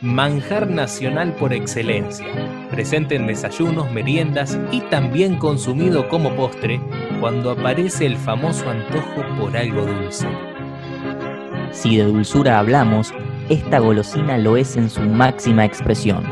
manjar nacional por excelencia, presente en desayunos, meriendas y también consumido como postre cuando aparece el famoso antojo por algo dulce. Si de dulzura hablamos, esta golosina lo es en su máxima expresión.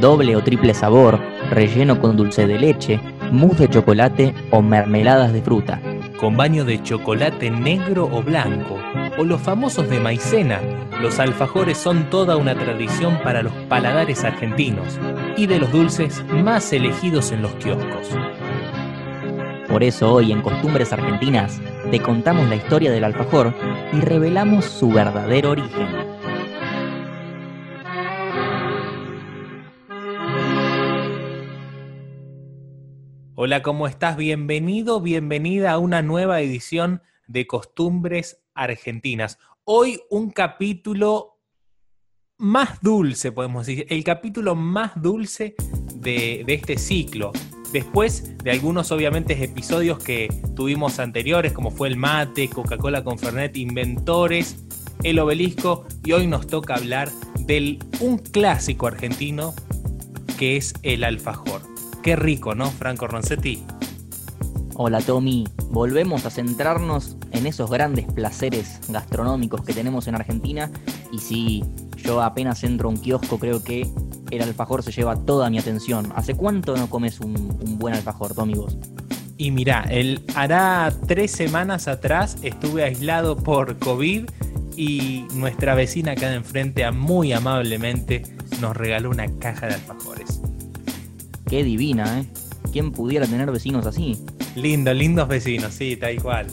Doble o triple sabor, relleno con dulce de leche, mousse de chocolate o mermeladas de fruta. Con baño de chocolate negro o blanco, o los famosos de maicena, los alfajores son toda una tradición para los paladares argentinos y de los dulces más elegidos en los kioscos. Por eso hoy en Costumbres Argentinas te contamos la historia del alfajor y revelamos su verdadero origen. Hola, ¿cómo estás? Bienvenido, bienvenida a una nueva edición de Costumbres Argentinas. Hoy un capítulo más dulce, podemos decir, el capítulo más dulce de, este ciclo. Después de algunos, obviamente, episodios que tuvimos anteriores, como fue el mate, Coca-Cola con Fernet, Inventores, el obelisco, y hoy nos toca hablar del un clásico argentino que es el alfajor. Qué rico, ¿no, Franco Roncetti? Hola Tommy, volvemos a centrarnos en esos grandes placeres gastronómicos que tenemos en Argentina y si yo apenas entro a un kiosco creo que el alfajor se lleva toda mi atención. ¿Hace cuánto no comes un, un buen alfajor, Tommy, vos? Y mirá, el, hará tres semanas atrás estuve aislado por COVID y nuestra vecina acá de enfrente muy amablemente nos regaló una caja de alfajores. Qué divina, ¿eh? ¿Quién pudiera tener vecinos así? Lindo, lindos vecinos, sí, tal cual.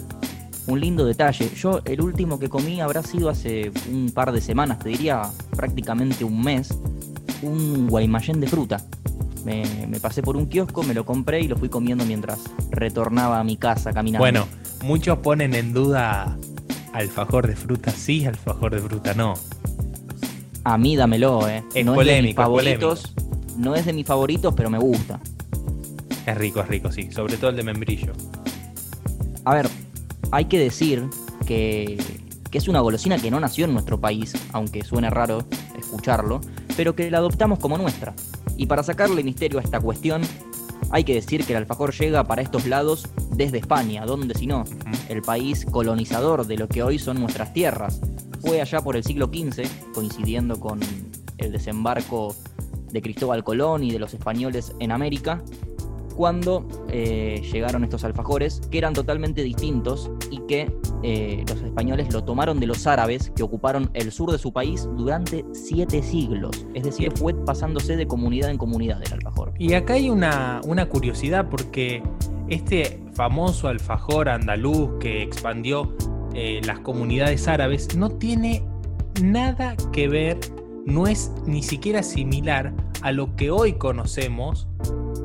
Un lindo detalle. Yo el último que comí habrá sido hace un par de semanas, te diría prácticamente un mes, un guaymallén de fruta. Me, me, pasé por un kiosco, me lo compré y lo fui comiendo mientras retornaba a mi casa caminando. Bueno, muchos ponen en duda alfajor de fruta sí, alfajor de fruta no. A mí dámelo, eh. Es no polémico, es de mis es favoritos, no es de mis favoritos, pero me gusta. Es rico, es rico, sí. Sobre todo el de membrillo. A ver, hay que decir que, que, es una golosina que no nació en nuestro país, aunque suene raro escucharlo, pero que la adoptamos como nuestra. Y para sacarle misterio a esta cuestión, hay que decir que el alfajor llega para estos lados desde España, donde si no, uh -huh. el país colonizador de lo que hoy son nuestras tierras. Fue allá por el siglo XV, coincidiendo con el desembarco de Cristóbal Colón y de los españoles en América, cuando eh, llegaron estos alfajores, que eran totalmente distintos y que eh, los españoles lo tomaron de los árabes que ocuparon el sur de su país durante siete siglos. Es decir, fue pasándose de comunidad en comunidad el alfajor. Y acá hay una, una curiosidad porque este famoso alfajor andaluz que expandió eh, las comunidades árabes no tiene nada que ver, no es ni siquiera similar a lo que hoy conocemos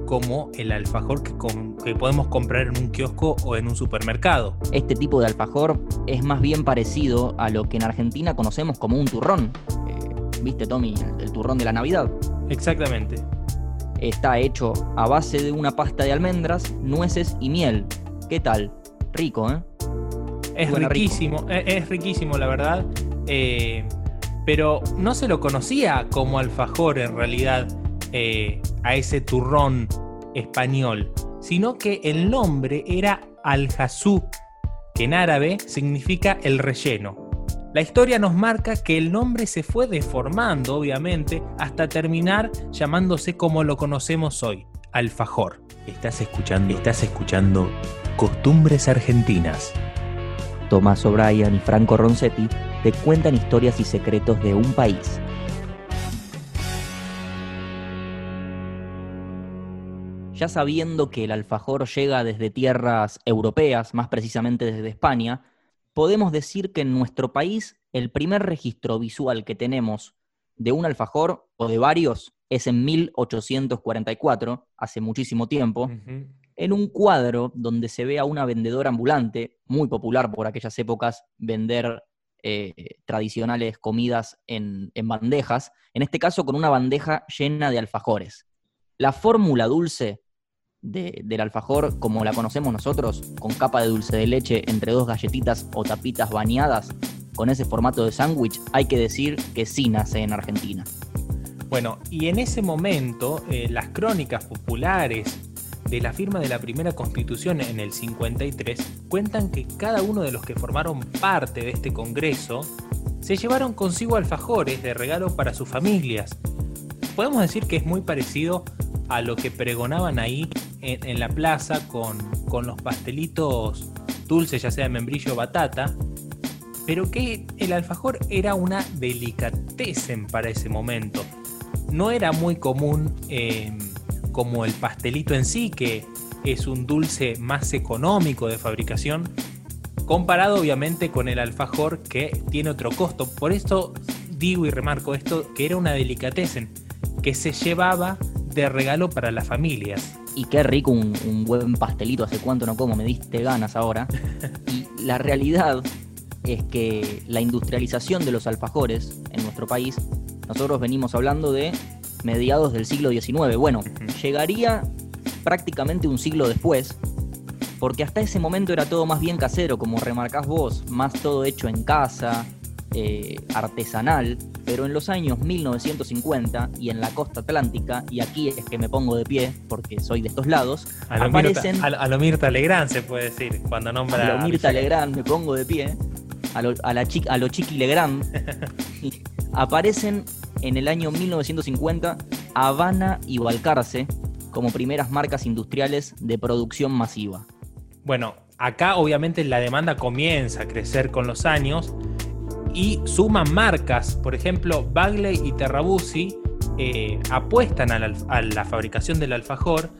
como el alfajor que, com que, podemos comprar en un kiosco o en un supermercado. Este tipo de alfajor es más bien parecido a lo que en Argentina conocemos como un turrón. Eh, ¿Viste, Tommy? El, turrón de la Navidad. Exactamente. Está hecho a base de una pasta de almendras, nueces y miel. ¿Qué tal? Rico, ¿eh? Es riquísimo, rico. Es, es, riquísimo, la verdad. Eh, pero no se lo conocía como alfajor en realidad eh, a ese turrón español, sino que el nombre era al-Hasú, que en árabe significa el relleno. La historia nos marca que el nombre se fue deformando, obviamente, hasta terminar llamándose como lo conocemos hoy, alfajor. Estás escuchando, estás escuchando Costumbres Argentinas. Tomás O'Brien y Franco Roncetti te cuentan historias y secretos de un país. Ya sabiendo que el alfajor llega desde tierras europeas, más precisamente desde España, podemos decir que en nuestro país el primer registro visual que tenemos de un alfajor o de varios es en 1844, hace muchísimo tiempo, uh -huh. en un cuadro donde se ve a una vendedora ambulante, muy popular por aquellas épocas, vender eh, tradicionales comidas en, en bandejas, en este caso con una bandeja llena de alfajores. La fórmula dulce de, del alfajor, como la conocemos nosotros, con capa de dulce de leche entre dos galletitas o tapitas bañadas, con ese formato de sándwich, hay que decir que sí nace en Argentina. Bueno, y en ese momento eh, las crónicas populares de la firma de la primera constitución en el 53 cuentan que cada uno de los que formaron parte de este Congreso se llevaron consigo alfajores de regalo para sus familias. Podemos decir que es muy parecido a lo que pregonaban ahí en, la plaza con, con, los pastelitos dulces, ya sea de membrillo o batata, pero que el alfajor era una delicatessen para ese momento. No era muy común eh, como el pastelito en sí, que es un dulce más económico de fabricación, comparado obviamente con el alfajor que tiene otro costo. Por esto digo y remarco esto, que era una delicatessen que se llevaba de regalo para las familias. Y qué rico un, buen pastelito, hace cuánto no como, me diste ganas ahora. y la realidad es que la industrialización de los alfajores en nuestro país, nosotros venimos hablando de mediados del siglo XIX. Bueno, llegaría prácticamente un siglo después, porque hasta ese momento era todo más bien casero, como remarcás vos, más todo hecho en casa, eh, artesanal, pero en los años 1950 y en la costa atlántica, y aquí es que me pongo de pie porque soy de estos lados, a lo aparecen... Mirta, a, lo Mirta Legrand se puede decir, cuando nombra... A lo Mirta Legrand me pongo de pie, a lo, a la a lo Chiqui Legrand, aparecen en el año 1950 Habana y Balcarce como primeras marcas industriales de producción masiva. Bueno, acá obviamente la demanda comienza a crecer con los años y suman marcas, por ejemplo, Bagley y Terrabusi eh, apuestan a la, fabricación del alfajor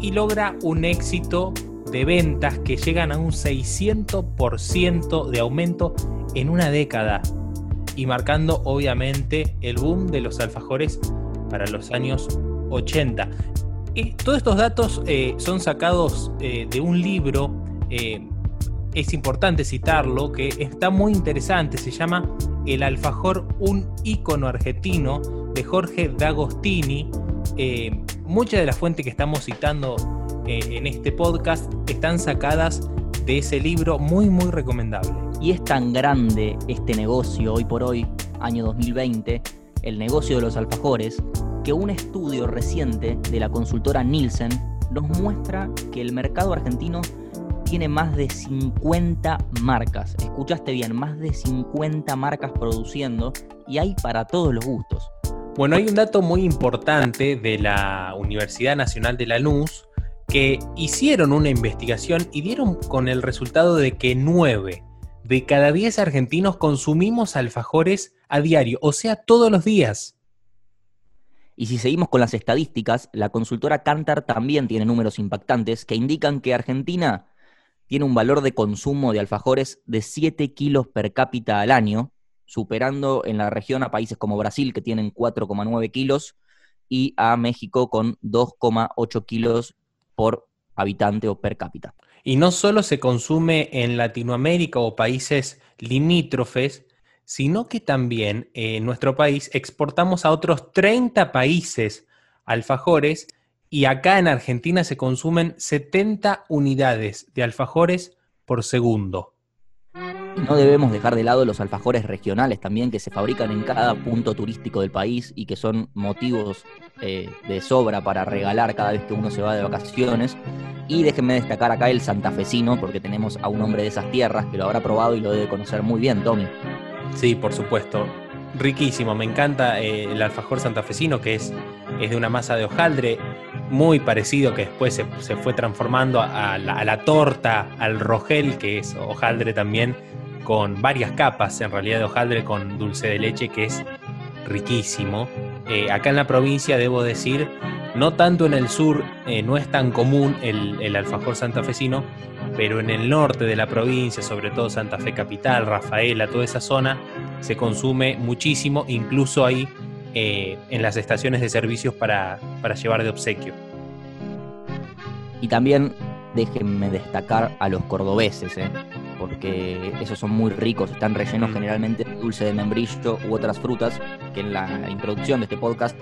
y logra un éxito de ventas que llegan a un 600% de aumento en una década y marcando obviamente el boom de los alfajores para los años 80. Y todos estos datos eh, son sacados eh, de un libro, eh, es importante citarlo, que está muy interesante, se llama El alfajor, un ícono argentino de Jorge D'Agostini. muchas de las fuentes que estamos citando en este podcast están sacadas de ese libro, muy muy recomendable. Y es tan grande este negocio hoy por hoy, año 2020, el negocio de los alfajores, que un estudio reciente de la consultora Nielsen nos muestra que el mercado argentino tiene más de 50 marcas. Escuchaste bien, más de 50 marcas produciendo y hay para todos los gustos. Bueno, hay un dato muy importante de la Universidad Nacional de la Luz que hicieron una investigación y dieron con el resultado de que 9 de cada 10 argentinos consumimos alfajores a diario, o sea, todos los días. Y si seguimos con las estadísticas, la consultora Cantar también tiene números impactantes que indican que Argentina tiene un valor de consumo de alfajores de 7 kilos per cápita al año, superando en la región a países como Brasil, que tienen 4,9 kilos, y a México con 2,8 kilos por habitante o per cápita. Y no solo se consume en Latinoamérica o países limítrofes, sino que también en nuestro país exportamos a otros 30 países alfajores y acá en Argentina se consumen 70 unidades de alfajores por segundo. No debemos dejar de lado los alfajores regionales también que se fabrican en cada punto turístico del país y que son motivos eh, de sobra para regalar cada vez que uno se va de vacaciones. Y déjenme destacar acá el santafesino porque tenemos a un hombre de esas tierras que lo habrá probado y lo debe conocer muy bien, Tommy. Sí, por supuesto. Riquísimo, me encanta eh, el alfajor santafesino que es, es de una masa de hojaldre muy parecido que después se, fue transformando a la, a la torta, al rogel que es hojaldre también con varias capas en realidad de hojaldre con dulce de leche que es riquísimo. Eh, acá en la provincia debo decir, no tanto en el sur, eh, no es tan común el, el, alfajor santafesino, pero en el norte de la provincia, sobre todo Santa Fe Capital, Rafaela, toda esa zona, se consume muchísimo, incluso ahí eh, en las estaciones de servicios para, para llevar de obsequio. Y también déjenme destacar a los cordobeses, ¿eh? porque esos son muy ricos, están rellenos mm. generalmente de dulce de membrillo u otras frutas, que en la introducción de este podcast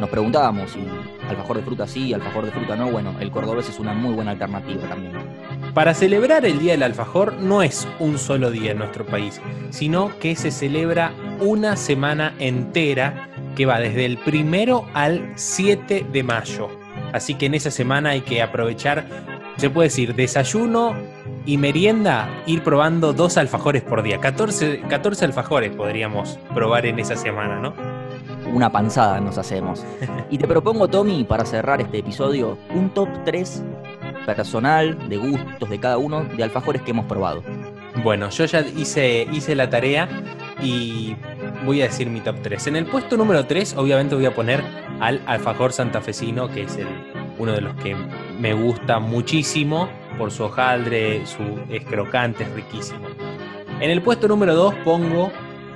nos preguntábamos si alfajor de fruta sí, alfajor de fruta no, bueno, el cordobés es una muy buena alternativa también. Para celebrar el Día del Alfajor no es un solo día en nuestro país, sino que se celebra una semana entera que va desde el primero al 7 de mayo. Así que en esa semana hay que aprovechar, se puede decir, desayuno y merienda, ir probando dos alfajores por día. 14, 14 alfajores podríamos probar en esa semana, ¿no? Una panzada nos hacemos. Y te propongo, Tommy, para cerrar este episodio, un top 3 personal, de gustos de cada uno, de alfajores que hemos probado. Bueno, yo ya hice, hice la tarea y voy a decir mi top 3. En el puesto número 3, obviamente voy a poner al alfajor santafesino, que es uno de los que me gusta muchísimo por su hojaldre, su es crocante, es riquísimo. En el puesto número 2 pongo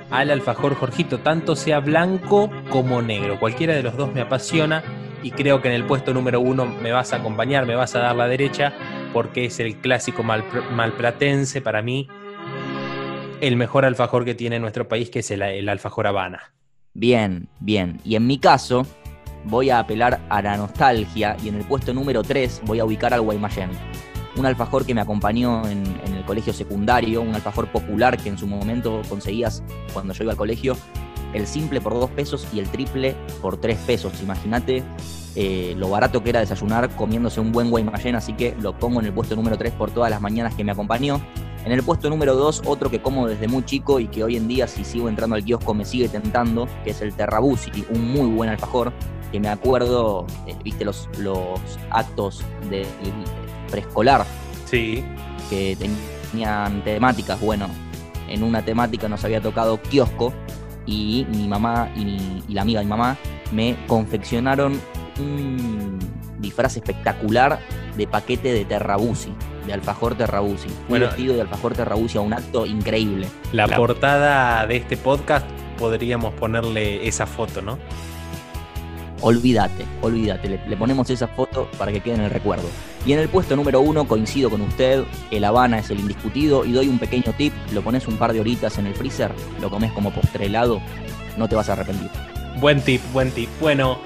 al alfajor Jorgito, tanto sea blanco como negro. Cualquiera de los dos me apasiona y creo que en el puesto número 1 me vas a acompañar, me vas a dar la derecha, porque es el clásico malplatense para mí, el mejor alfajor que tiene nuestro país, que es el, alfajor Habana. Bien, bien. Y en mi caso, voy a apelar a la nostalgia y en el puesto número 3 voy a ubicar al Guaymallén. Un alfajor que me acompañó en, el colegio secundario, un alfajor popular que en su momento conseguías cuando yo iba al colegio, el simple por 2 pesos y el triple por 3 pesos. Imagínate eh, lo barato que era desayunar comiéndose un buen Guaymallén, así que lo pongo en el puesto número 3 por todas las mañanas que me acompañó. En el puesto número 2, otro que como desde muy chico y que hoy en día si sigo entrando al kiosco me sigue tentando, que es el Terrabusi, un muy buen alfajor, que me acuerdo, eh, viste los, los actos de preescolar. Sí. Que tenían temáticas, bueno, en una temática nos había tocado kiosco y mi mamá y, y la amiga de mi mamá me confeccionaron un disfraz espectacular de paquete de Terrabusi, de alfajor Terrabusi. Un vestido de alfajor Terrabusi a un acto increíble. La, portada de este podcast podríamos ponerle esa foto, ¿no? Olvídate, olvídate, le, ponemos esa foto para que quede en el recuerdo. Y en el puesto número uno coincido con usted, el Habana es el indiscutido y doy un pequeño tip, lo pones un par de horitas en el freezer, lo comes como postre helado, no te vas a arrepentir. Buen tip, buen tip. Bueno,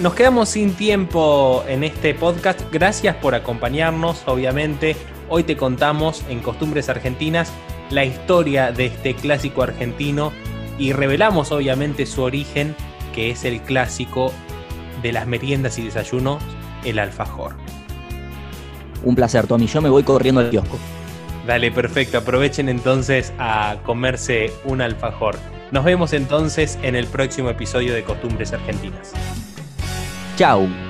nos quedamos sin tiempo en este podcast. Gracias por acompañarnos, obviamente. Hoy te contamos en Costumbres Argentinas la historia de este clásico argentino y revelamos obviamente su origen, que es el clásico de las meriendas y desayunos, el alfajor. Un placer, Tommy. Yo me voy corriendo al kiosco. Dale, perfecto. Aprovechen entonces a comerse un alfajor. Nos vemos entonces en el próximo episodio de Costumbres Argentinas. Ciao